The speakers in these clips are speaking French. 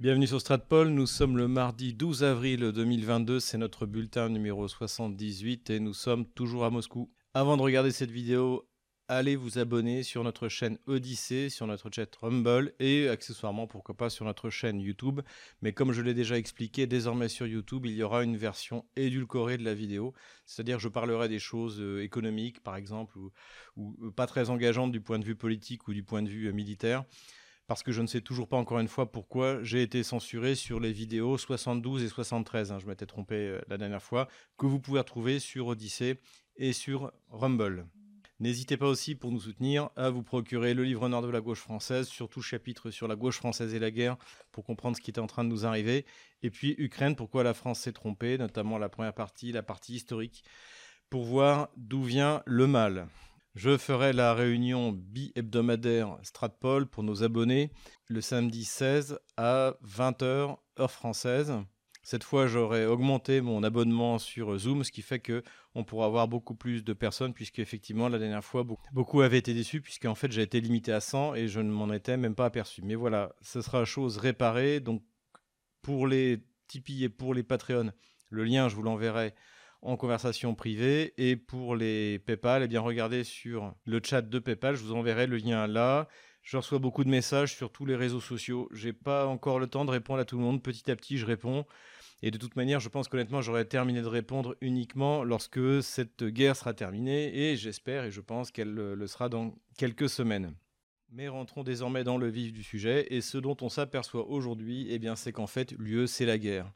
Bienvenue sur Stratpol, nous sommes le mardi 12 avril 2022, c'est notre bulletin numéro 78 et nous sommes toujours à Moscou. Avant de regarder cette vidéo, allez vous abonner sur notre chaîne Odyssée, sur notre chat Rumble et accessoirement pourquoi pas sur notre chaîne YouTube. Mais comme je l'ai déjà expliqué, désormais sur YouTube, il y aura une version édulcorée de la vidéo, c'est-à-dire je parlerai des choses euh, économiques par exemple ou, euh, pas très engageantes du point de vue politique ou du point de vue euh, militaire parce que je ne sais toujours pas encore une fois pourquoi j'ai été censuré sur les vidéos 72 et 73, hein, je m'étais trompé euh, la dernière fois, que vous pouvez retrouver sur Odyssée et sur Rumble. N'hésitez pas aussi pour nous soutenir à vous procurer le livre noir de la gauche française, surtout chapitre sur la gauche française et la guerre, pour comprendre ce qui était en train de nous arriver. Et puis Ukraine, pourquoi la France s'est trompée, notamment la première partie, la partie historique, pour voir d'où vient le mal. Je ferai la réunion bi-hebdomadaire Stratpol pour nos abonnés le samedi 16 à 20h heure française. Cette fois, j'aurai augmenté mon abonnement sur Zoom, ce qui fait que on pourra avoir beaucoup plus de personnes, puisque effectivement, la dernière fois, beaucoup avaient été déçus, puisqu'en fait, j'ai été limité à 100 et je ne m'en étais même pas aperçu. Mais voilà, ce sera chose réparée. Donc, pour les Tipeee et pour les Patreons, le lien, je vous l'enverrai en conversation privée. Et pour les PayPal, eh bien regardez sur le chat de PayPal, je vous enverrai le lien là. Je reçois beaucoup de messages sur tous les réseaux sociaux. J'ai pas encore le temps de répondre à tout le monde. Petit à petit, je réponds. Et de toute manière, je pense qu'honnêtement, j'aurai terminé de répondre uniquement lorsque cette guerre sera terminée. Et j'espère et je pense qu'elle le sera dans quelques semaines. Mais rentrons désormais dans le vif du sujet. Et ce dont on s'aperçoit aujourd'hui, eh bien, c'est qu'en fait, l'UE, c'est la guerre.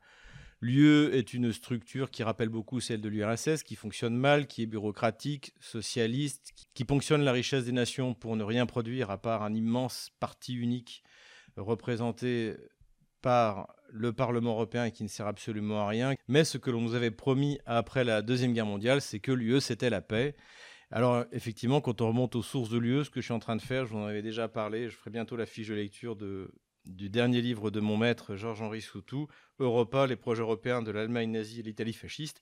L'UE est une structure qui rappelle beaucoup celle de l'URSS, qui fonctionne mal, qui est bureaucratique, socialiste, qui ponctionne la richesse des nations pour ne rien produire à part un immense parti unique représenté par le Parlement européen et qui ne sert absolument à rien. Mais ce que l'on nous avait promis après la Deuxième Guerre mondiale, c'est que l'UE, c'était la paix. Alors effectivement, quand on remonte aux sources de l'UE, ce que je suis en train de faire, je vous en avais déjà parlé, je ferai bientôt la fiche de lecture de, du dernier livre de mon maître Georges-Henri Soutou, Europa, les projets européens de l'Allemagne nazie et l'Italie fasciste,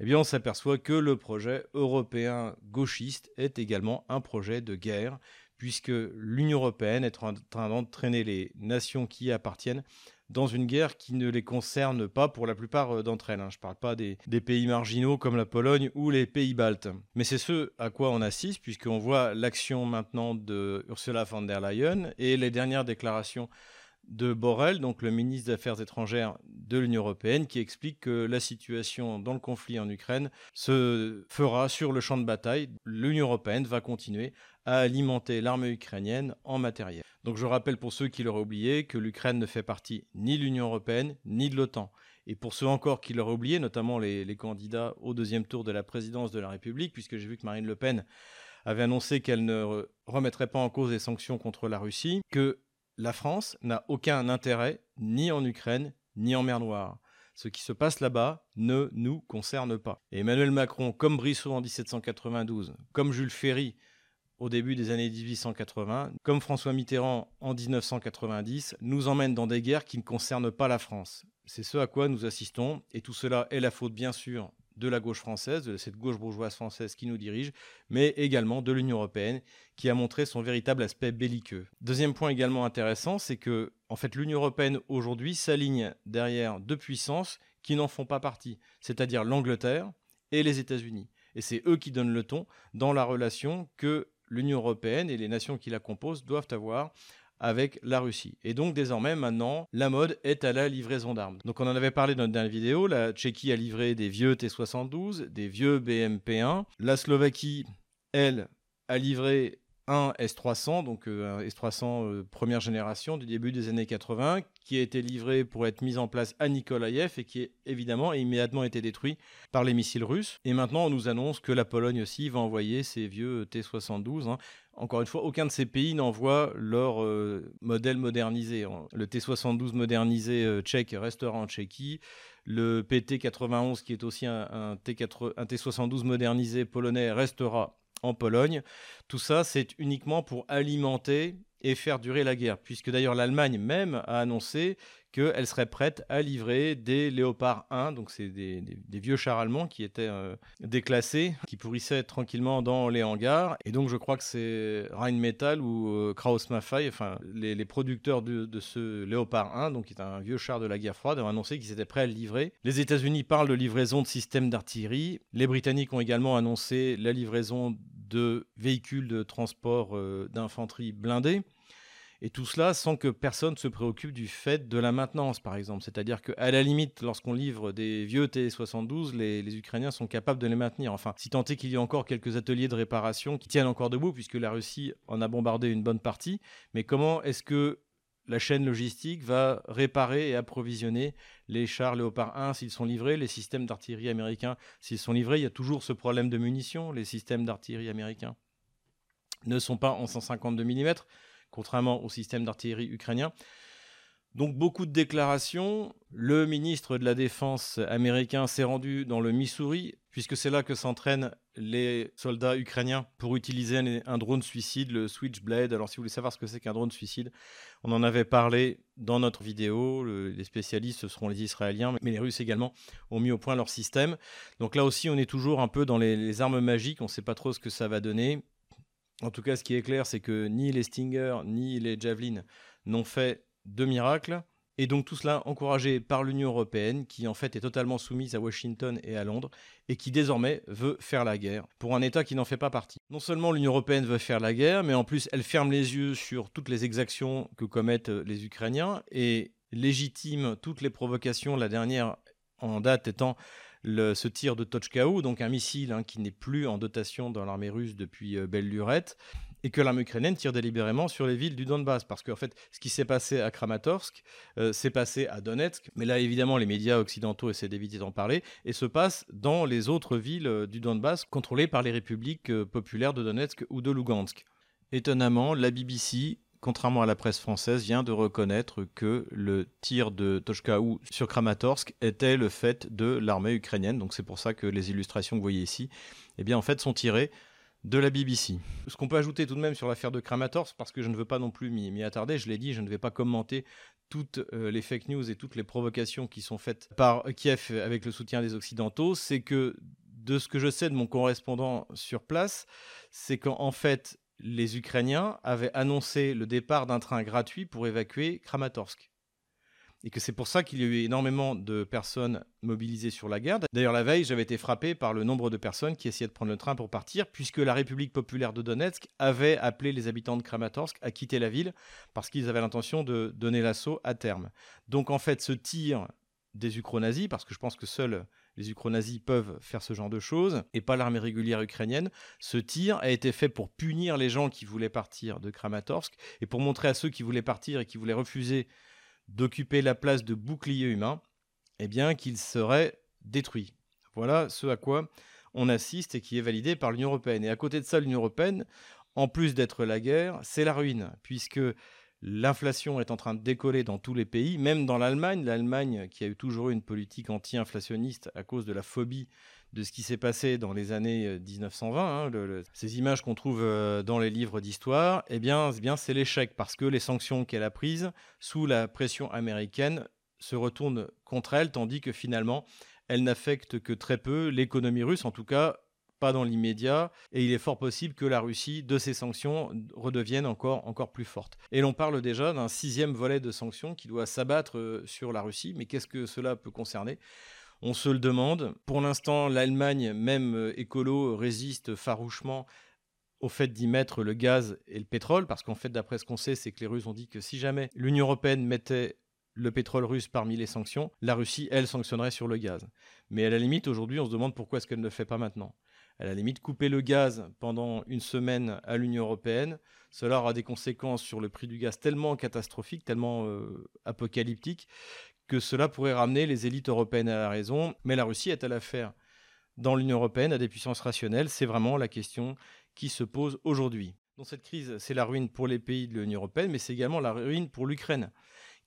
eh bien on s'aperçoit que le projet européen gauchiste est également un projet de guerre, puisque l'Union européenne est en train d'entraîner les nations qui y appartiennent dans une guerre qui ne les concerne pas pour la plupart euh, d'entre elles. Hein. Je ne parle pas des, des, pays marginaux comme la Pologne ou les pays baltes. Mais c'est ce à quoi on assiste, puisqu'on voit l'action maintenant de Ursula von der Leyen et les dernières déclarations de Borrell, donc le ministre des Affaires étrangères de l'Union européenne, qui explique que la situation dans le conflit en Ukraine se fera sur le champ de bataille. L'Union européenne va continuer à alimenter l'armée ukrainienne en matériel. Donc je rappelle pour ceux qui l'auraient oublié que l'Ukraine ne fait partie ni de l'Union européenne ni de l'OTAN. Et pour ceux encore qui l'auraient oublié, notamment les, les candidats au deuxième tour de la présidence de la République, puisque j'ai vu que Marine Le Pen avait annoncé qu'elle ne remettrait pas en cause les sanctions contre la Russie, que la France n'a aucun intérêt ni en Ukraine ni en mer Noire. Ce qui se passe là-bas ne nous concerne pas. Emmanuel Macron, comme Brissot en 1792, comme Jules Ferry au début des années 1880, comme François Mitterrand en 1990, nous emmène dans des guerres qui ne concernent pas la France. C'est ce à quoi nous assistons, et tout cela est la faute bien sûr de la gauche française, de cette gauche bourgeoise française qui nous dirige, mais également de l'Union européenne qui a montré son véritable aspect belliqueux. Deuxième point également intéressant, c'est que en fait l'Union européenne aujourd'hui s'aligne derrière deux puissances qui n'en font pas partie, c'est-à-dire l'Angleterre et les États-Unis. Et c'est eux qui donnent le ton dans la relation que l'Union européenne et les nations qui la composent doivent avoir avec la Russie. Et donc désormais, maintenant, la mode est à la livraison d'armes. Donc on en avait parlé dans notre dernière vidéo, la Tchéquie a livré des vieux T-72, des vieux BMP-1, la Slovaquie, elle, a livré un S300, donc euh, un S300 euh, première génération du début des années 80, qui a été livré pour être mis en place à Nikolaïev et qui évidemment immédiatement été détruit par les missiles russes. Et maintenant, on nous annonce que la Pologne aussi va envoyer ses vieux T72. Hein. Encore une fois, aucun de ces pays n'envoie leur euh, modèle modernisé. Le T72 modernisé tchèque restera en Tchéquie. Le PT91, qui est aussi un, un T72 modernisé polonais, restera en Pologne. Tout ça, c'est uniquement pour alimenter et faire durer la guerre, puisque d'ailleurs l'Allemagne même a annoncé qu'elle serait prête à livrer des Léopard 1, donc c'est des, vieux chars allemands qui étaient euh, déclassés, qui pourrissaient tranquillement dans les hangars. Et donc je crois que c'est Rheinmetall ou euh, Krauss-Maffei, enfin les, producteurs de, ce Léopard 1, donc qui est un vieux char de la guerre froide, ont annoncé qu'ils étaient prêts à le livrer. Les États-Unis parlent de livraison de systèmes d'artillerie. Les Britanniques ont également annoncé la livraison de véhicules de transport euh, d'infanterie blindés. Et tout cela sans que personne se préoccupe du fait de la maintenance, par exemple. C'est-à-dire qu'à la limite, lorsqu'on livre des vieux T-72, les, Ukrainiens sont capables de les maintenir. Enfin, si tant est qu'il y ait encore quelques ateliers de réparation qui tiennent encore debout, puisque la Russie en a bombardé une bonne partie. Mais comment est-ce que la chaîne logistique va réparer et approvisionner les chars Léopard 1 s'ils sont livrés, les systèmes d'artillerie américains s'ils sont livrés. Il y a toujours ce problème de munitions. Les systèmes d'artillerie américains ne sont pas en 152 mm contrairement au système d'artillerie ukrainien. Donc beaucoup de déclarations. Le ministre de la Défense américain s'est rendu dans le Missouri, puisque c'est là que s'entraînent les soldats ukrainiens pour utiliser un, drone suicide, le Switchblade. Alors si vous voulez savoir ce que c'est qu'un drone suicide, on en avait parlé dans notre vidéo. les spécialistes, ce seront les Israéliens, mais les Russes également ont mis au point leur système. Donc là aussi, on est toujours un peu dans les, les armes magiques. On ne sait pas trop ce que ça va donner. En tout cas, ce qui est clair, c'est que ni les Stinger ni les Javelin n'ont fait de miracle. Et donc tout cela encouragé par l'Union européenne, qui en fait est totalement soumise à Washington et à Londres, et qui désormais veut faire la guerre pour un État qui n'en fait pas partie. Non seulement l'Union européenne veut faire la guerre, mais en plus elle ferme les yeux sur toutes les exactions que commettent les Ukrainiens et légitime toutes les provocations, la dernière en date étant ce tir de Tochkaou, donc un missile hein, qui n'est plus en dotation dans l'armée russe depuis euh, belle lurette, et que l'armée ukrainienne tire délibérément sur les villes du Donbass. Parce qu'en fait, ce qui s'est passé à Kramatorsk euh, s'est passé à Donetsk, mais là, évidemment, les médias occidentaux essaient d'éviter d'en parler, et se passe dans les autres villes euh, du Donbass contrôlées par les républiques populaires de Donetsk ou de Lugansk. Étonnamment, la BBC contrairement à la presse française, vient de reconnaître que le tir de Toshkaou sur Kramatorsk était le fait de l'armée ukrainienne. Donc c'est pour ça que les illustrations que vous voyez ici, eh bien en fait sont tirées de la BBC. Ce qu'on peut ajouter tout de même sur l'affaire de Kramatorsk, parce que je ne veux pas non plus m'y attarder, je l'ai dit, je ne vais pas commenter toutes euh, les fake news et toutes les provocations qui sont faites par Kiev avec le soutien des Occidentaux, c'est que de ce que je sais de mon correspondant sur place, c'est qu'en fait, les Ukrainiens avaient annoncé le départ d'un train gratuit pour évacuer Kramatorsk. Et que c'est pour ça qu'il y a eu énormément de personnes mobilisées sur la guerre. D'ailleurs, la veille, j'avais été frappé par le nombre de personnes qui essayaient de prendre le train pour partir, puisque la République populaire de Donetsk avait appelé les habitants de Kramatorsk à quitter la ville, parce qu'ils avaient l'intention de donner l'assaut à terme. Donc en fait, ce tir des ukro-nazis, parce que je pense que seuls les ukro-nazis peuvent faire ce genre de choses, et pas l'armée régulière ukrainienne. Ce tir a été fait pour punir les gens qui voulaient partir de Kramatorsk, et pour montrer à ceux qui voulaient partir et qui voulaient refuser d'occuper la place de bouclier humain, eh bien qu'ils seraient détruits. Voilà ce à quoi on assiste et qui est validé par l'Union européenne. Et à côté de ça, l'Union européenne, en plus d'être la guerre, c'est la ruine, puisque L'inflation est en train de décoller dans tous les pays, même dans l'Allemagne. L'Allemagne, qui a eu toujours eu une politique anti-inflationniste à cause de la phobie de ce qui s'est passé dans les années 1920, euh, hein, ces images qu'on trouve euh, dans les livres d'histoire, eh bien, c'est l'échec parce que les sanctions qu'elle a prises sous la pression américaine se retournent contre elle, tandis que finalement, elles n'affectent que très peu l'économie russe, en tout cas pas dans l'immédiat, et il est fort possible que la Russie, de ces sanctions, redevienne encore, encore plus forte. Et l'on parle déjà d'un sixième volet de sanctions qui doit s'abattre euh, sur la Russie, mais qu'est-ce que cela peut concerner? On se le demande. Pour l'instant, l'Allemagne, même euh, écolo, résiste farouchement au fait d'y mettre le gaz et le pétrole, parce qu'en fait, d'après ce qu'on sait, c'est que les Russes ont dit que si jamais l'Union européenne mettait le pétrole russe parmi les sanctions, la Russie, elle, sanctionnerait sur le gaz. Mais à la limite, aujourd'hui, on se demande pourquoi est-ce qu'elle ne le fait pas maintenant à la limite couper le gaz pendant une semaine à l'Union européenne, cela aura des conséquences sur le prix du gaz tellement catastrophiques, tellement euh, apocalyptiques, que cela pourrait ramener les élites européennes à la raison. Mais la Russie est à l'affaire dans l'Union européenne à des puissances rationnelles C'est vraiment la question qui se pose aujourd'hui. Dans cette crise, c'est la ruine pour les pays de l'Union européenne, mais c'est également la ruine pour l'Ukraine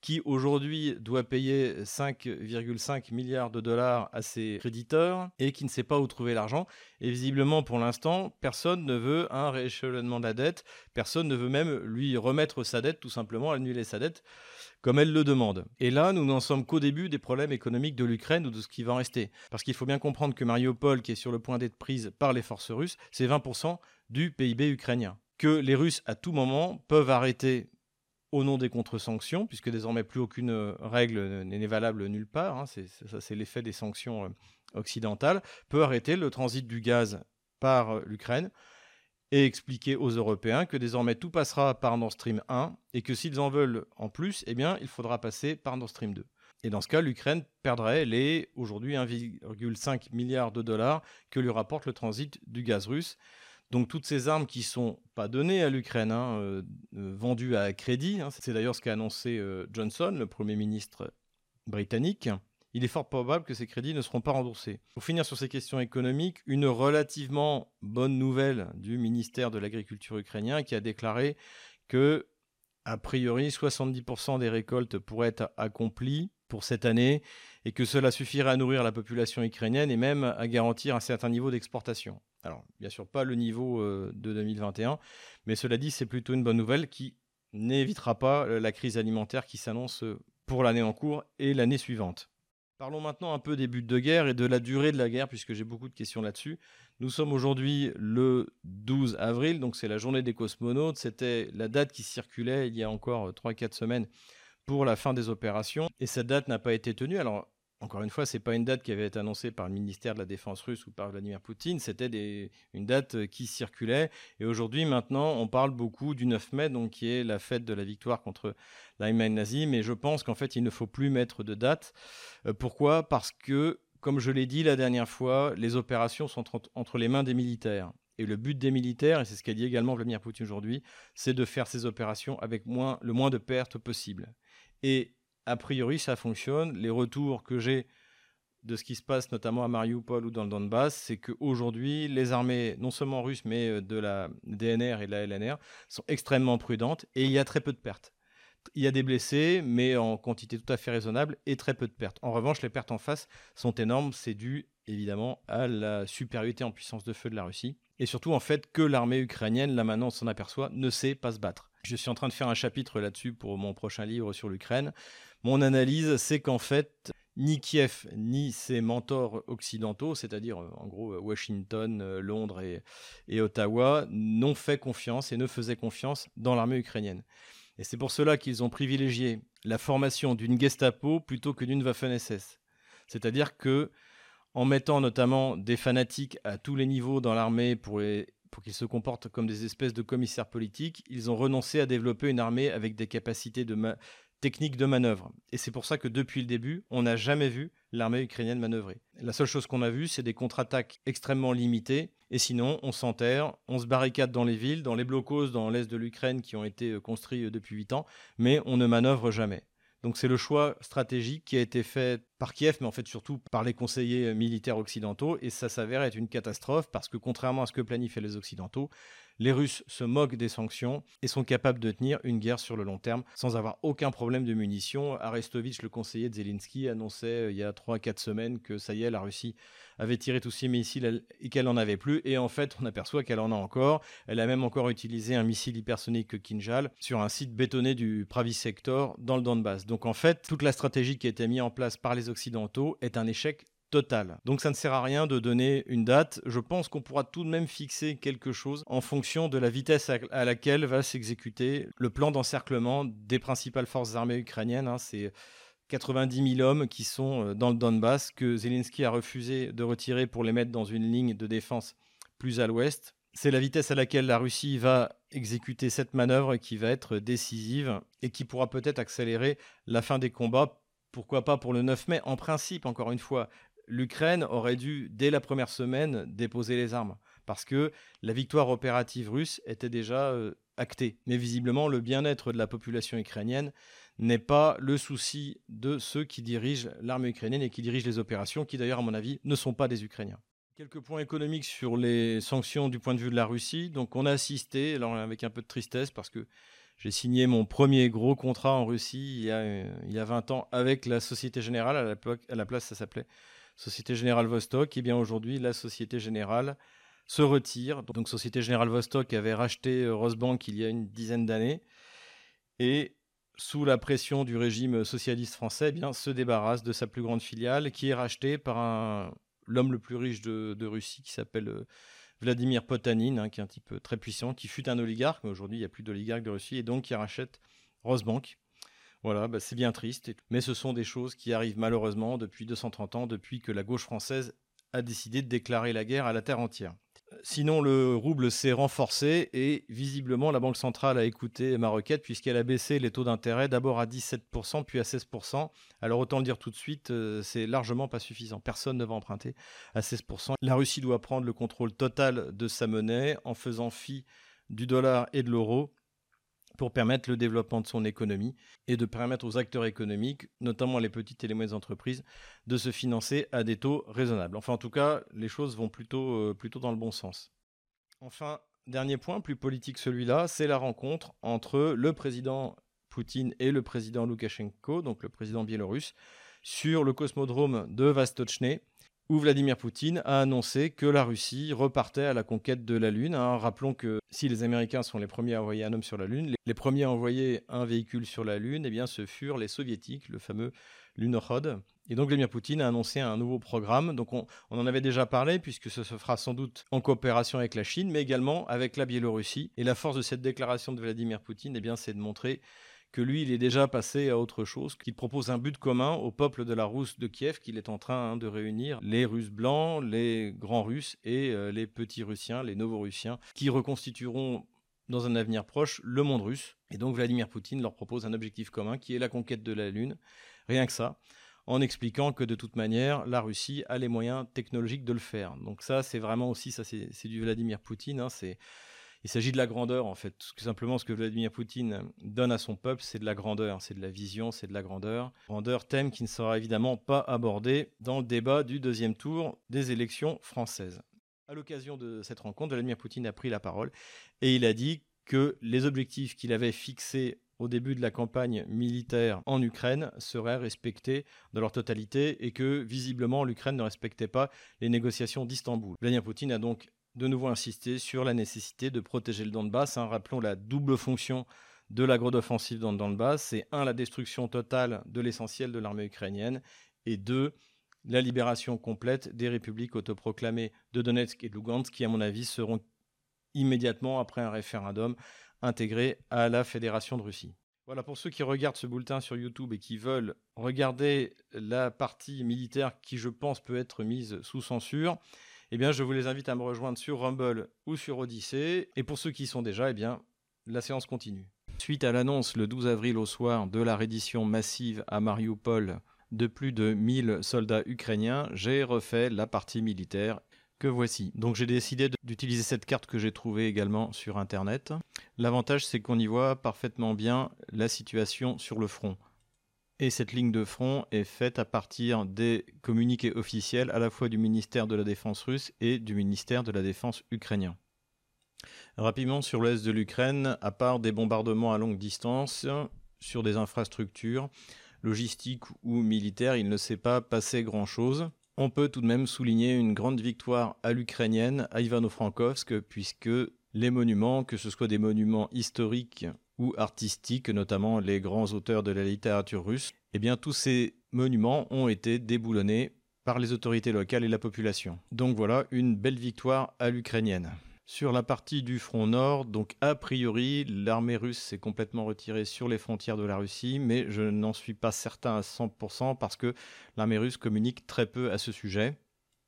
qui aujourd'hui doit payer 5,5 milliards de dollars à ses créditeurs et qui ne sait pas où trouver l'argent. Et visiblement, pour l'instant, personne ne veut un rééchelonnement de la dette, personne ne veut même lui remettre sa dette, tout simplement annuler sa dette comme elle le demande. Et là, nous n'en sommes qu'au début des problèmes économiques de l'Ukraine ou de ce qui va en rester. Parce qu'il faut bien comprendre que Mariupol, qui est sur le point d'être prise par les forces russes, c'est 20% du PIB ukrainien. Que les Russes, à tout moment, peuvent arrêter au nom des contre-sanctions, puisque désormais plus aucune euh, règle n'est valable nulle part, hein, c'est l'effet des sanctions euh, occidentales, peut arrêter le transit du gaz par euh, l'Ukraine et expliquer aux Européens que désormais tout passera par Nord Stream 1 et que s'ils en veulent en plus, eh bien, il faudra passer par Nord Stream 2. Et dans ce cas, l'Ukraine perdrait les aujourd'hui 1,5 milliard de dollars que lui rapporte le transit du gaz russe. Donc toutes ces armes qui sont pas données à l'Ukraine, hein, euh, euh, vendues à crédit, hein, c'est d'ailleurs ce qu'a annoncé euh, Johnson, le Premier ministre britannique, il est fort probable que ces crédits ne seront pas remboursés. Pour finir sur ces questions économiques, une relativement bonne nouvelle du ministère de l'Agriculture ukrainien qui a déclaré que, a priori, 70% des récoltes pourraient être accomplies pour cette année et que cela suffirait à nourrir la population ukrainienne et même à garantir un certain niveau d'exportation. Alors, bien sûr, pas le niveau euh, de 2021, mais cela dit, c'est plutôt une bonne nouvelle qui n'évitera pas euh, la crise alimentaire qui s'annonce euh, pour l'année en cours et l'année suivante. Parlons maintenant un peu des buts de guerre et de la durée de la guerre, puisque j'ai beaucoup de questions là-dessus. Nous sommes aujourd'hui le 12 avril, donc c'est la journée des cosmonautes. C'était la date qui circulait il y a encore 3-4 semaines pour la fin des opérations, et cette date n'a pas été tenue. Alors, encore une fois, ce n'est pas une date qui avait été annoncée par le ministère de la Défense russe ou par Vladimir Poutine, c'était une date euh, qui circulait. Et aujourd'hui, maintenant, on parle beaucoup du 9 mai, donc qui est la fête de la victoire contre l'Allemagne nazie. Mais je pense qu'en fait, il ne faut plus mettre de date. Euh, pourquoi? Parce que, comme je l'ai dit la dernière fois, les opérations sont entre les mains des militaires. Et le but des militaires, et c'est ce qu'a dit également Vladimir Poutine aujourd'hui, c'est de faire ces opérations avec le moins de pertes possible. Et a priori, ça fonctionne. Les retours que j'ai de ce qui se passe notamment à Mariupol ou dans le Donbass, c'est qu'aujourd'hui, les armées, non seulement russes, mais euh, de la DNR et de la LNR, sont extrêmement prudentes et il y a très peu de pertes. Il y a des blessés, mais en quantité tout à fait raisonnable et très peu de pertes. En revanche, les pertes en face sont énormes. C'est dû évidemment à la supériorité en puissance de feu de la Russie. Et surtout, en fait, que l'armée ukrainienne, là maintenant on s'en aperçoit, ne sait pas se battre. Je suis en train de faire un chapitre là-dessus pour mon prochain livre sur l'Ukraine. Mon analyse, c'est qu'en fait, ni Kiev, ni ses mentors occidentaux, c'est-à-dire en gros Washington, euh, Londres et, Ottawa, n'ont fait confiance et ne faisaient confiance dans l'armée ukrainienne. Et c'est pour cela qu'ils ont privilégié la formation d'une Gestapo plutôt que d'une Waffen-SS. C'est-à-dire que en mettant notamment des fanatiques à tous les niveaux dans l'armée pour, pour qu'ils se comportent comme des espèces de commissaires politiques, ils ont renoncé à développer une armée avec des capacités de, technique de manœuvre. Et c'est pour ça que depuis le début, on n'a jamais vu l'armée ukrainienne manœuvrer. La seule chose qu'on a vue, c'est des contre-attaques extrêmement limitées. Et sinon, on s'enterre, on se barricade dans les villes, dans les blocos dans l'est de l'Ukraine qui ont été euh, construits euh, depuis 8 ans, mais on ne manœuvre jamais. Donc c'est le choix stratégique qui a été fait par Kiev, mais en fait surtout par les conseillers euh, militaires occidentaux, et ça s'avère être une catastrophe parce que contrairement à ce que planifiaient les Occidentaux, les Russes se moquent des sanctions et sont capables de tenir une guerre sur le long terme sans avoir aucun problème de munitions. Arestovitch, le conseiller de Zelensky, annonçait euh, il y a 3-4 semaines que ça y est, la Russie avait tiré tous ses missiles et qu'elle n'en avait plus. Et en fait, on aperçoit qu'elle en a encore. Elle a même encore utilisé un missile hypersonique Kinjal sur un site bétonné du Pravi Sector dans le Donbass. Donc en fait, toute la stratégie qui a été mise en place par les Occidentaux est un échec total. Donc ça ne sert à rien de donner une date. Je pense qu'on pourra tout de même fixer quelque chose en fonction de la vitesse à laquelle va s'exécuter le plan d'encerclement des principales forces armées ukrainiennes. Hein. C'est 90 000 hommes qui sont euh, dans le Donbass que Zelensky a refusé de retirer pour les mettre dans une ligne de défense plus à l'ouest. C'est la vitesse à laquelle la Russie va exécuter cette manœuvre qui va être décisive et qui pourra peut-être accélérer la fin des combats pourquoi pas pour le 9 mai En principe, encore une fois, l'Ukraine aurait dû, dès la première semaine, déposer les armes, parce que la victoire opérative russe était déjà euh, actée. Mais visiblement, le bien-être de la population ukrainienne n'est pas le souci de ceux qui dirigent l'armée ukrainienne et qui dirigent les opérations, qui d'ailleurs, à mon avis, ne sont pas des Ukrainiens. Quelques points économiques sur les sanctions du point de vue de la Russie. Donc on a assisté, alors avec un peu de tristesse, parce que J'ai signé mon premier gros contrat en Russie il y a, il y a 20 ans avec la Société Générale. À, la place, ça s'appelait Société Générale Vostok. Et bien aujourd'hui, la Société Générale se retire. Donc Société Générale Vostok avait racheté euh, Rosbank il y a une dizaine d'années. Et sous la pression du régime socialiste français, eh bien, se débarrasse de sa plus grande filiale qui est rachetée par l'homme le plus riche de, Russie qui s'appelle euh, Vladimir Potanin, hein, qui est un type très puissant, qui fut un oligarque, mais aujourd'hui il n'y a plus d'oligarque de Russie, et donc qui rachète Rosbank. Voilà, bah, c'est bien triste, mais ce sont des choses qui arrivent malheureusement depuis 230 ans, depuis que la gauche française a décidé de déclarer la guerre à la terre entière. Sinon, le rouble s'est renforcé et visiblement, la Banque centrale a écouté ma requête puisqu'elle a baissé les taux d'intérêt d'abord à 17% puis à 16%. Alors autant le dire tout de suite, euh, c'est largement pas suffisant. Personne ne va emprunter à 16%. La Russie doit prendre le contrôle total de sa monnaie en faisant fi du dollar et de l'euro pour permettre le développement de son économie et de permettre aux acteurs économiques, notamment les petites et les moyennes entreprises, de se financer à des taux raisonnables. Enfin, en tout cas, les choses vont plutôt, euh, plutôt dans le bon sens. Enfin, dernier point, plus politique celui-là, c'est la rencontre entre le président Poutine et le président Loukachenko, donc le président biélorusse, sur le cosmodrome de Vastochny où Vladimir Poutine a annoncé que la Russie repartait à la conquête de la Lune. Hein. Rappelons que si les Américains sont les premiers à envoyer un homme sur la Lune, les premiers à envoyer un véhicule sur la Lune, eh bien, ce furent les Soviétiques, le fameux Lunokhod. Et donc Vladimir Poutine a annoncé un nouveau programme. Donc on, en avait déjà parlé puisque ce se fera sans doute en coopération avec la Chine, mais également avec la Biélorussie. Et la force de cette déclaration de Vladimir Poutine, eh bien, c'est de montrer que lui, il est déjà passé à autre chose, qu'il propose un but commun au peuple de la Rousse de Kiev, qu'il est en train hein, de réunir les Russes blancs, les grands Russes et euh, les petits Russiens, les Novorussiens, qui reconstitueront dans un avenir proche le monde russe. Et donc Vladimir Poutine leur propose un objectif commun qui est la conquête de la Lune, rien que ça, en expliquant que de toute manière, la Russie a les moyens technologiques de le faire. Donc ça, c'est vraiment aussi, ça c'est du Vladimir Poutine, hein, c'est il s'agit de la grandeur, en fait. Tout simplement, ce que Vladimir Poutine donne à son peuple, c'est de la grandeur, c'est de la vision, c'est de la grandeur. Grandeur, thème qui ne sera évidemment pas abordé dans le débat du deuxième tour des élections françaises. À l'occasion de cette rencontre, Vladimir Poutine a pris la parole et il a dit que les objectifs qu'il avait fixés au début de la campagne militaire en Ukraine seraient respectés dans leur totalité et que visiblement l'Ukraine ne respectait pas les négociations d'Istanbul. Vladimir Poutine a donc de nouveau insister sur la nécessité de protéger le Donbass. Hein. Rappelons la double fonction de la grande offensive dans le Donbass. C'est un, la destruction totale de l'essentiel de l'armée ukrainienne, et deux, la libération complète des républiques autoproclamées de Donetsk et de Lugansk, qui, à mon avis, seront immédiatement, après un référendum, intégrées à la Fédération de Russie. Voilà, pour ceux qui regardent ce bulletin sur YouTube et qui veulent regarder la partie militaire qui, je pense, peut être mise sous censure, eh bien, je vous les invite à me rejoindre sur Rumble ou sur Odyssey. Et pour ceux qui y sont déjà, eh bien, la séance continue. Suite à l'annonce le 12 avril au soir de la reddition massive à Mariupol de plus de 1000 soldats ukrainiens, j'ai refait la partie militaire que voici. Donc j'ai décidé d'utiliser cette carte que j'ai trouvée également sur Internet. L'avantage c'est qu'on y voit parfaitement bien la situation sur le front. Et cette ligne de front est faite à partir des communiqués officiels à la fois du ministère de la Défense russe et du ministère de la Défense ukrainien. Rapidement sur l'est de l'Ukraine, à part des bombardements à longue distance sur des infrastructures logistiques ou militaires, il ne s'est pas passé grand-chose. On peut tout de même souligner une grande victoire à l'ukrainienne, à Ivano-Frankovsk, puisque les monuments, que ce soit des monuments historiques ou artistiques, notamment les grands auteurs de la littérature russe, eh bien tous ces monuments ont été déboulonnés par les autorités locales et la population. Donc voilà une belle victoire à l'ukrainienne. Sur la partie du front nord, donc a priori, l'armée russe s'est complètement retirée sur les frontières de la Russie, mais je n'en suis pas certain à 100% parce que l'armée russe communique très peu à ce sujet.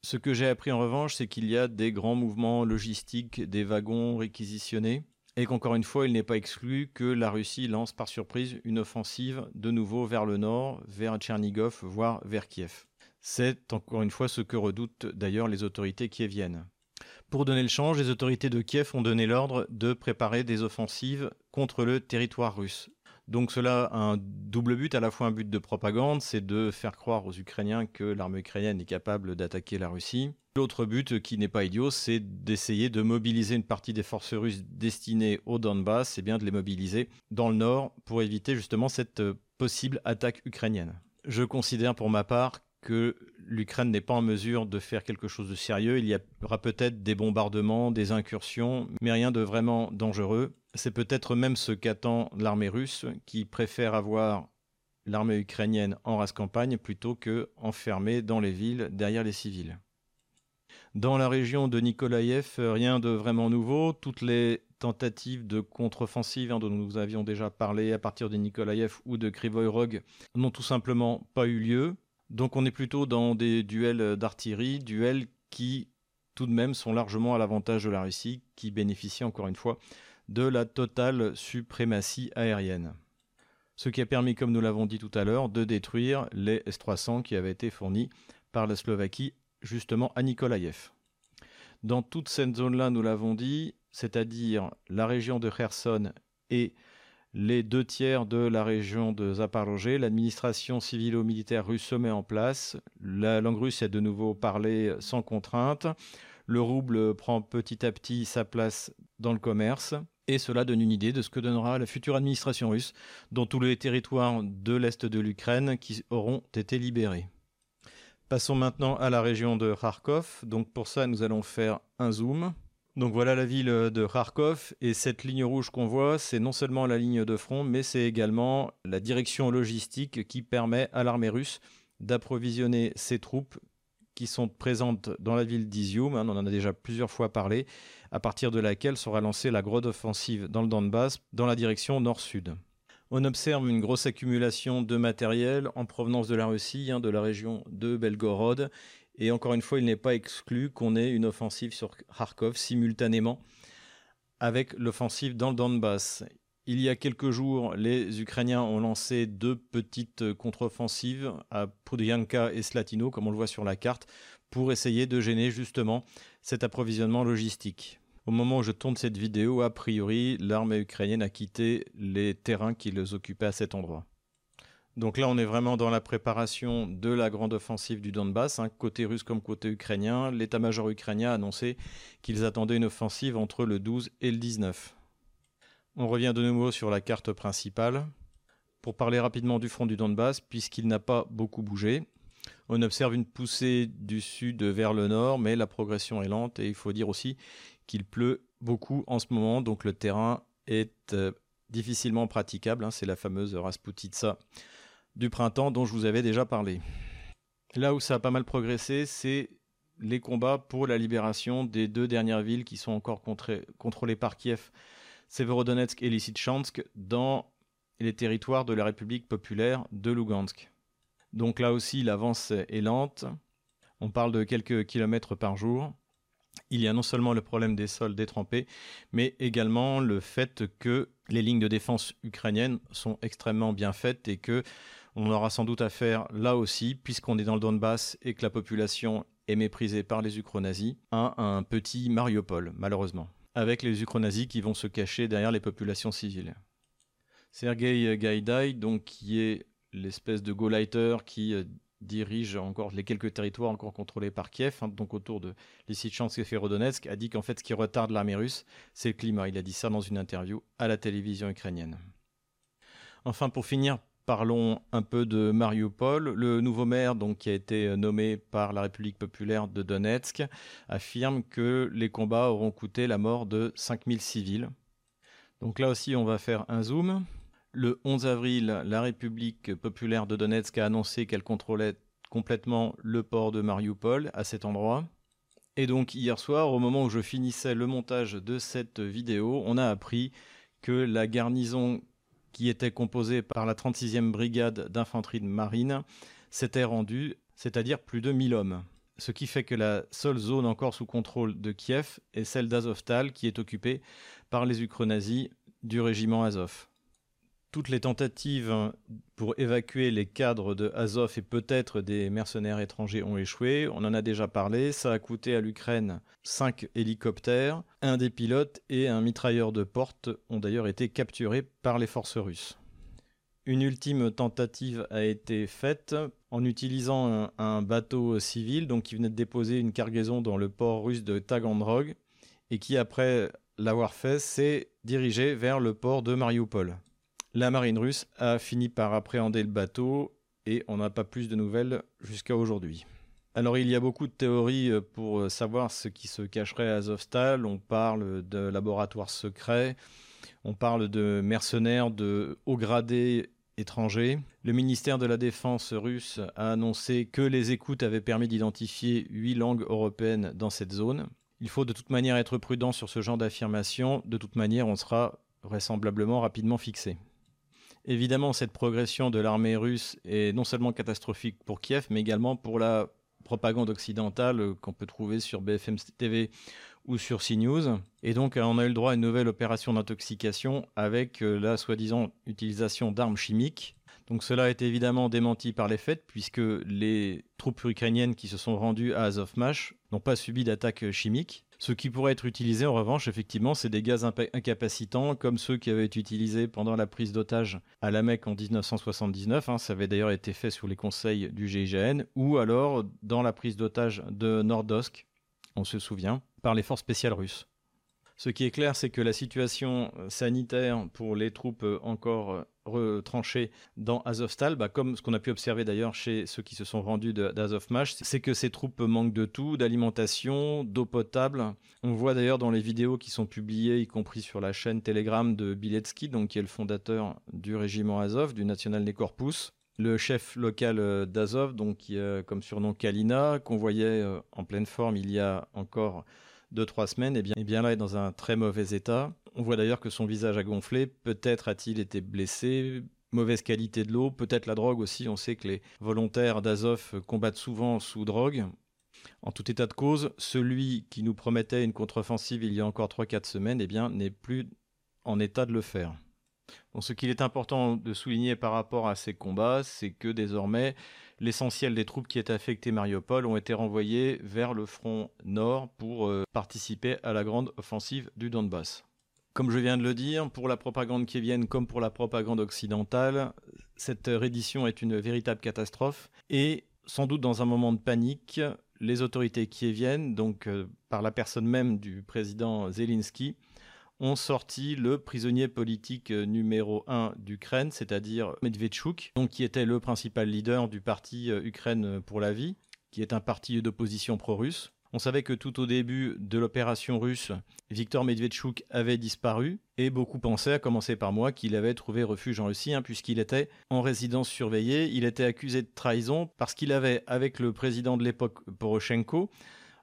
Ce que j'ai appris en revanche, c'est qu'il y a des grands mouvements logistiques, des wagons réquisitionnés, et qu'encore une fois, il n'est pas exclu que la Russie lance par surprise une offensive de nouveau vers le nord, vers Tchernigov, voire vers Kiev. C'est encore une fois ce que redoutent d'ailleurs les autorités kieviennes. Pour donner le change, les autorités de Kiev ont donné l'ordre de préparer des offensives contre le territoire russe. Donc cela a un double but, à la fois un but de propagande, c'est de faire croire aux Ukrainiens que l'armée ukrainienne est capable d'attaquer la Russie. L'autre but, qui n'est pas idiot, c'est d'essayer de mobiliser une partie des forces russes destinées au Donbass, et bien de les mobiliser dans le nord pour éviter justement cette possible attaque ukrainienne. Je considère pour ma part que l'Ukraine n'est pas en mesure de faire quelque chose de sérieux. Il y aura peut-être des bombardements, des incursions, mais rien de vraiment dangereux. C'est peut-être même ce qu'attend l'armée russe, qui préfère avoir l'armée ukrainienne en race campagne plutôt que enfermée dans les villes derrière les civils. Dans la région de Nikolaïev, rien de vraiment nouveau. Toutes les tentatives de contre-offensive hein, dont nous avions déjà parlé à partir de Nikolaïev ou de Krivoy Rog n'ont tout simplement pas eu lieu. Donc on est plutôt dans des duels d'artillerie, duels qui tout de même sont largement à l'avantage de la Russie, qui bénéficie encore une fois de la totale suprématie aérienne. Ce qui a permis, comme nous l'avons dit tout à l'heure, de détruire les S-300 qui avaient été fournis par la Slovaquie justement à Nikolaïev. Dans toute cette zone-là, nous l'avons dit, c'est-à-dire la région de Kherson et les deux tiers de la région de Zaporozhye, l'administration civilo-militaire russe se met en place. La langue russe est de nouveau parlée sans contrainte. Le rouble prend petit à petit sa place dans le commerce. Et cela donne une idée de ce que donnera la future administration russe dans tous les territoires de l'Est de l'Ukraine qui auront été libérés. Passons maintenant à la région de Kharkov. Donc pour ça, nous allons faire un zoom. Donc voilà la ville de Kharkov et cette ligne rouge qu'on voit, c'est non seulement la ligne de front, mais c'est également la direction logistique qui permet à l'armée russe d'approvisionner ses troupes qui sont présentes dans la ville d'Izium, hein, on en a déjà plusieurs fois parlé, à partir de laquelle sera lancée la grosse offensive dans le Donbass dans la direction nord-sud on observe une grosse accumulation de matériel en provenance de la Russie, hein, de la région de Belgorod. Et encore une fois, il n'est pas exclu qu'on ait une offensive sur Kharkov simultanément avec l'offensive dans le Donbass. Il y a quelques jours, les Ukrainiens ont lancé deux petites contre-offensives à Prudyanka et Slatino, comme on le voit sur la carte, pour essayer de gêner justement cet approvisionnement logistique. Au moment où je tourne cette vidéo, a priori, l'armée ukrainienne a quitté les terrains qu'ils occupaient à cet endroit. Donc là, on est vraiment dans la préparation de la grande offensive du Donbass, hein, côté russe comme côté ukrainien. L'état-major ukrainien a annoncé qu'ils attendaient une offensive entre le 12 et le 19. On revient de nouveau sur la carte principale pour parler rapidement du front du Donbass, puisqu'il n'a pas beaucoup bougé. On observe une poussée du sud vers le nord, mais la progression est lente et il faut dire aussi qu'il pleut beaucoup en ce moment, donc le terrain est euh, difficilement praticable. Hein. c'est la fameuse Rasputitsa du printemps dont je vous avais déjà parlé. Là où ça a pas mal progressé, c'est les combats pour la libération des deux dernières villes qui sont encore contrôlées par Kiev, Severodonetsk et Lysychansk, dans les territoires de la République populaire de Lugansk. Donc là aussi, l'avance est lente. On parle de quelques kilomètres par jour il y a non seulement le problème des sols détrempés, mais également le fait que les lignes de défense ukrainiennes sont extrêmement bien faites et que on aura sans doute à faire là aussi, puisqu'on est dans le Donbass et que la population est méprisée par les ukronazis, à un petit Mariupol, malheureusement, avec les ukronazis qui vont se cacher derrière les populations civiles. Sergei Gaïdaï, donc qui est l'espèce de Gauleiter qui euh, dirige encore les quelques territoires encore contrôlés par Kiev, hein, donc autour de Lysychansk et Ferodonetsk, a dit qu'en fait ce qui retarde l'armée russe, c'est le climat. Il a dit ça dans une interview à la télévision ukrainienne. Enfin, pour finir, parlons un peu de Mariupol. Le nouveau maire, donc, qui a été nommé par la République populaire de Donetsk, affirme que les combats auront coûté la mort de 5000 civils. Donc là aussi, on va faire un zoom. Le 11 avril, la République populaire de Donetsk a annoncé qu'elle contrôlait complètement le port de Mariupol à cet endroit. Et donc hier soir, au moment où je finissais le montage de cette vidéo, on a appris que la garnison qui était composée par la 36e brigade d'infanterie de marine s'était rendue, c'est-à-dire plus de 1000 hommes. Ce qui fait que la seule zone encore sous contrôle de Kiev est celle d'Azovtal qui est occupée par les Ukro-nazis du régiment Azov toutes les tentatives pour évacuer les cadres de Azov et peut-être des mercenaires étrangers ont échoué. On en a déjà parlé. Ça a coûté à l'Ukraine 5 hélicoptères. Un des pilotes et un mitrailleur de porte ont d'ailleurs été capturés par les forces russes. Une ultime tentative a été faite en utilisant un, bateau civil donc qui venait de déposer une cargaison dans le port russe de Taganrog et qui, après l'avoir fait, s'est dirigé vers le port de Mariupol. La marine russe a fini par appréhender le bateau et on n'a pas plus de nouvelles jusqu'à aujourd'hui. Alors il y a beaucoup de théories euh, pour euh, savoir ce qui se cacherait à Azovstal. On parle de laboratoires secrets, on parle de mercenaires de haut gradés étrangers. Le ministère de la Défense russe a annoncé que les écoutes avaient permis d'identifier huit langues européennes dans cette zone. Il faut de toute manière être prudent sur ce genre d'affirmation. De toute manière, on sera vraisemblablement rapidement fixé. Évidemment, cette progression de l'armée russe est non seulement catastrophique pour Kiev, mais également pour la propagande occidentale qu'on peut trouver sur BFM TV ou sur CNews. Et donc, on a eu le droit à une nouvelle opération d'intoxication avec euh, la soi-disant utilisation d'armes chimiques. Donc cela a été évidemment démenti par les faits, puisque les troupes ukrainiennes qui se sont rendues à Azovmash n'ont pas subi d'attaque chimique. Ce qui pourrait être utilisé en revanche, effectivement, c'est des gaz incapacitants comme ceux qui avaient été utilisés pendant la prise d'otage à la Mecque en 1979. Hein. ça avait d'ailleurs été fait sous les conseils du GIGN, ou alors dans la prise d'otage de Nordosk, on se souvient, par les forces spéciales russes. Ce qui est clair, c'est que la situation euh, sanitaire pour les troupes euh, encore euh, retranchées dans Azovstal, bah, comme ce qu'on a pu observer d'ailleurs chez ceux qui se sont rendus d'Azovmash, c'est que ces troupes manquent de tout, d'alimentation, d'eau potable. On voit d'ailleurs dans les vidéos qui sont publiées, y compris sur la chaîne Telegram de Biletsky, donc qui est le fondateur du régiment Azov, du National Corpus, le chef local d'Azov, donc qui a comme surnom Kalina, qu'on voyait en pleine forme il y a encore deux, trois semaines, et eh bien, eh bien là est dans un très mauvais état. On voit d'ailleurs que son visage a gonflé. Peut-être a-t-il été blessé, mauvaise qualité de l'eau, peut-être la drogue aussi. On sait que les volontaires d'Azov combattent souvent sous drogue. En tout état de cause, celui qui nous promettait une contre-offensive il y a encore 3-4 semaines, eh bien, n'est plus en état de le faire. ce qu'il est important de souligner par rapport à ces combats, c'est que désormais, l'essentiel des troupes qui étaient affectées Mariupol ont été renvoyées vers le front nord pour euh, participer à la grande offensive du Donbass. Comme je viens de le dire, pour la propagande kievienne comme pour la propagande occidentale, cette reddition est une véritable catastrophe et sans doute dans un moment de panique, les autorités kieviennes, donc euh, par la personne même du président Zelensky, ont sorti le prisonnier politique euh, numéro 1 d'Ukraine, c'est-à-dire Medvedchuk, donc qui était le principal leader du parti euh, Ukraine pour la vie, qui est un parti d'opposition pro-russe. On savait que tout au début de l'opération russe, Viktor Medvedchuk avait disparu et beaucoup pensaient, à commencer par moi, qu'il avait trouvé refuge en Russie hein, puisqu'il était en résidence surveillée. Il était accusé de trahison parce qu'il avait, avec le président de l'époque Poroshenko,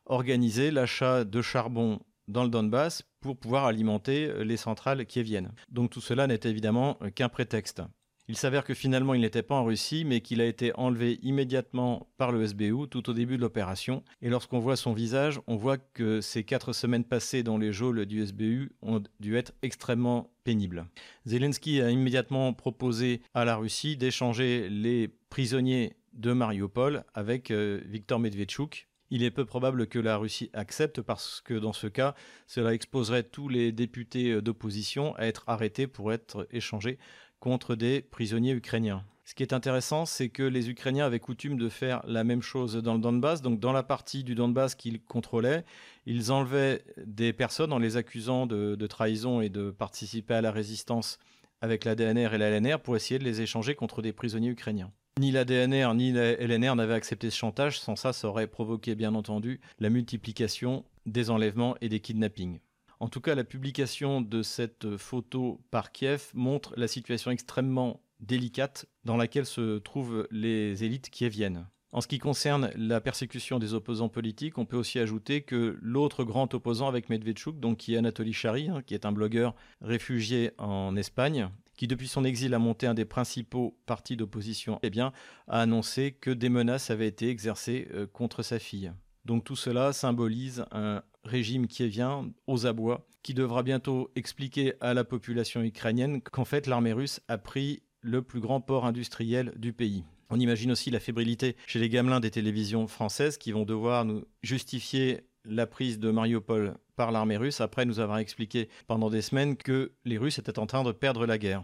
organisé l'achat de charbon dans le Donbass pour pouvoir alimenter euh, les centrales qui viennent. Donc tout cela n'est évidemment euh, qu'un prétexte. Il s'avère que finalement il n'était pas en Russie, mais qu'il a été enlevé immédiatement par le SBU tout au début de l'opération. Et lorsqu'on voit son visage, on voit que ces quatre semaines passées dans les geôles du SBU ont dû être extrêmement pénibles. Zelensky a immédiatement proposé à la Russie d'échanger les prisonniers de Mariupol avec euh, Viktor Medvedchuk, il est peu probable que la Russie accepte parce que dans ce cas, cela exposerait tous les députés euh, d'opposition à être arrêtés pour être échangés contre des prisonniers ukrainiens. Ce qui est intéressant, c'est que les Ukrainiens avaient coutume de faire la même chose dans le Donbass. Donc, dans la partie du Donbass qu'ils contrôlaient, ils enlevaient des personnes en les accusant de, de, trahison et de participer à la résistance avec la DNR et la LNR pour essayer de les échanger contre des prisonniers ukrainiens. Ni la DNR ni la LNR n'avaient accepté ce chantage, sans ça, ça aurait provoqué bien entendu la multiplication des enlèvements et des kidnappings. En tout cas, la publication de cette photo par Kiev montre la situation extrêmement délicate dans laquelle se trouvent les élites kieviennes. En ce qui concerne la persécution des opposants politiques, on peut aussi ajouter que l'autre grand opposant avec Medvedchuk, donc qui est Anatoly Chari, hein, qui est un blogueur réfugié en Espagne, qui depuis son exil a monté un des principaux partis d'opposition, eh bien, a annoncé que des menaces avaient été exercées euh, contre sa fille. Donc tout cela symbolise un régime qui vient aux abois, qui devra bientôt expliquer à la population ukrainienne qu'en fait l'armée russe a pris le plus grand port industriel du pays. On imagine aussi la fébrilité chez les gamelins des télévisions françaises qui vont devoir nous justifier la prise de Mariupol par l'armée russe après nous avoir expliqué pendant des semaines que les Russes étaient en train de perdre la guerre.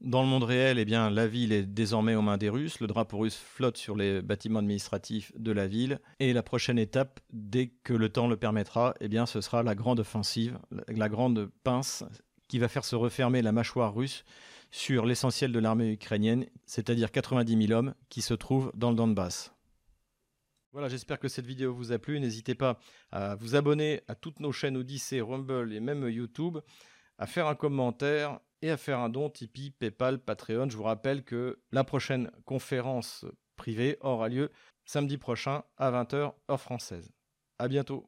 Dans le monde réel, eh bien, la ville est désormais aux mains des Russes. Le drapeau russe flotte sur les bâtiments administratifs de la ville. Et la prochaine étape, dès que le temps le permettra, eh bien, ce sera la grande offensive, la grande pince qui va faire se refermer la mâchoire russe sur l'essentiel de l'armée ukrainienne, c'est-à-dire 90 000 hommes qui se trouvent dans le Donbass. Voilà, j'espère que cette vidéo vous a plu. N'hésitez pas à vous abonner à toutes nos chaînes Odyssey, Rumble et même YouTube, à faire un commentaire et à faire un don Tipeee, PayPal, Patreon. Je vous rappelle que la prochaine conférence privée aura lieu samedi prochain à 20h heure française. À bientôt.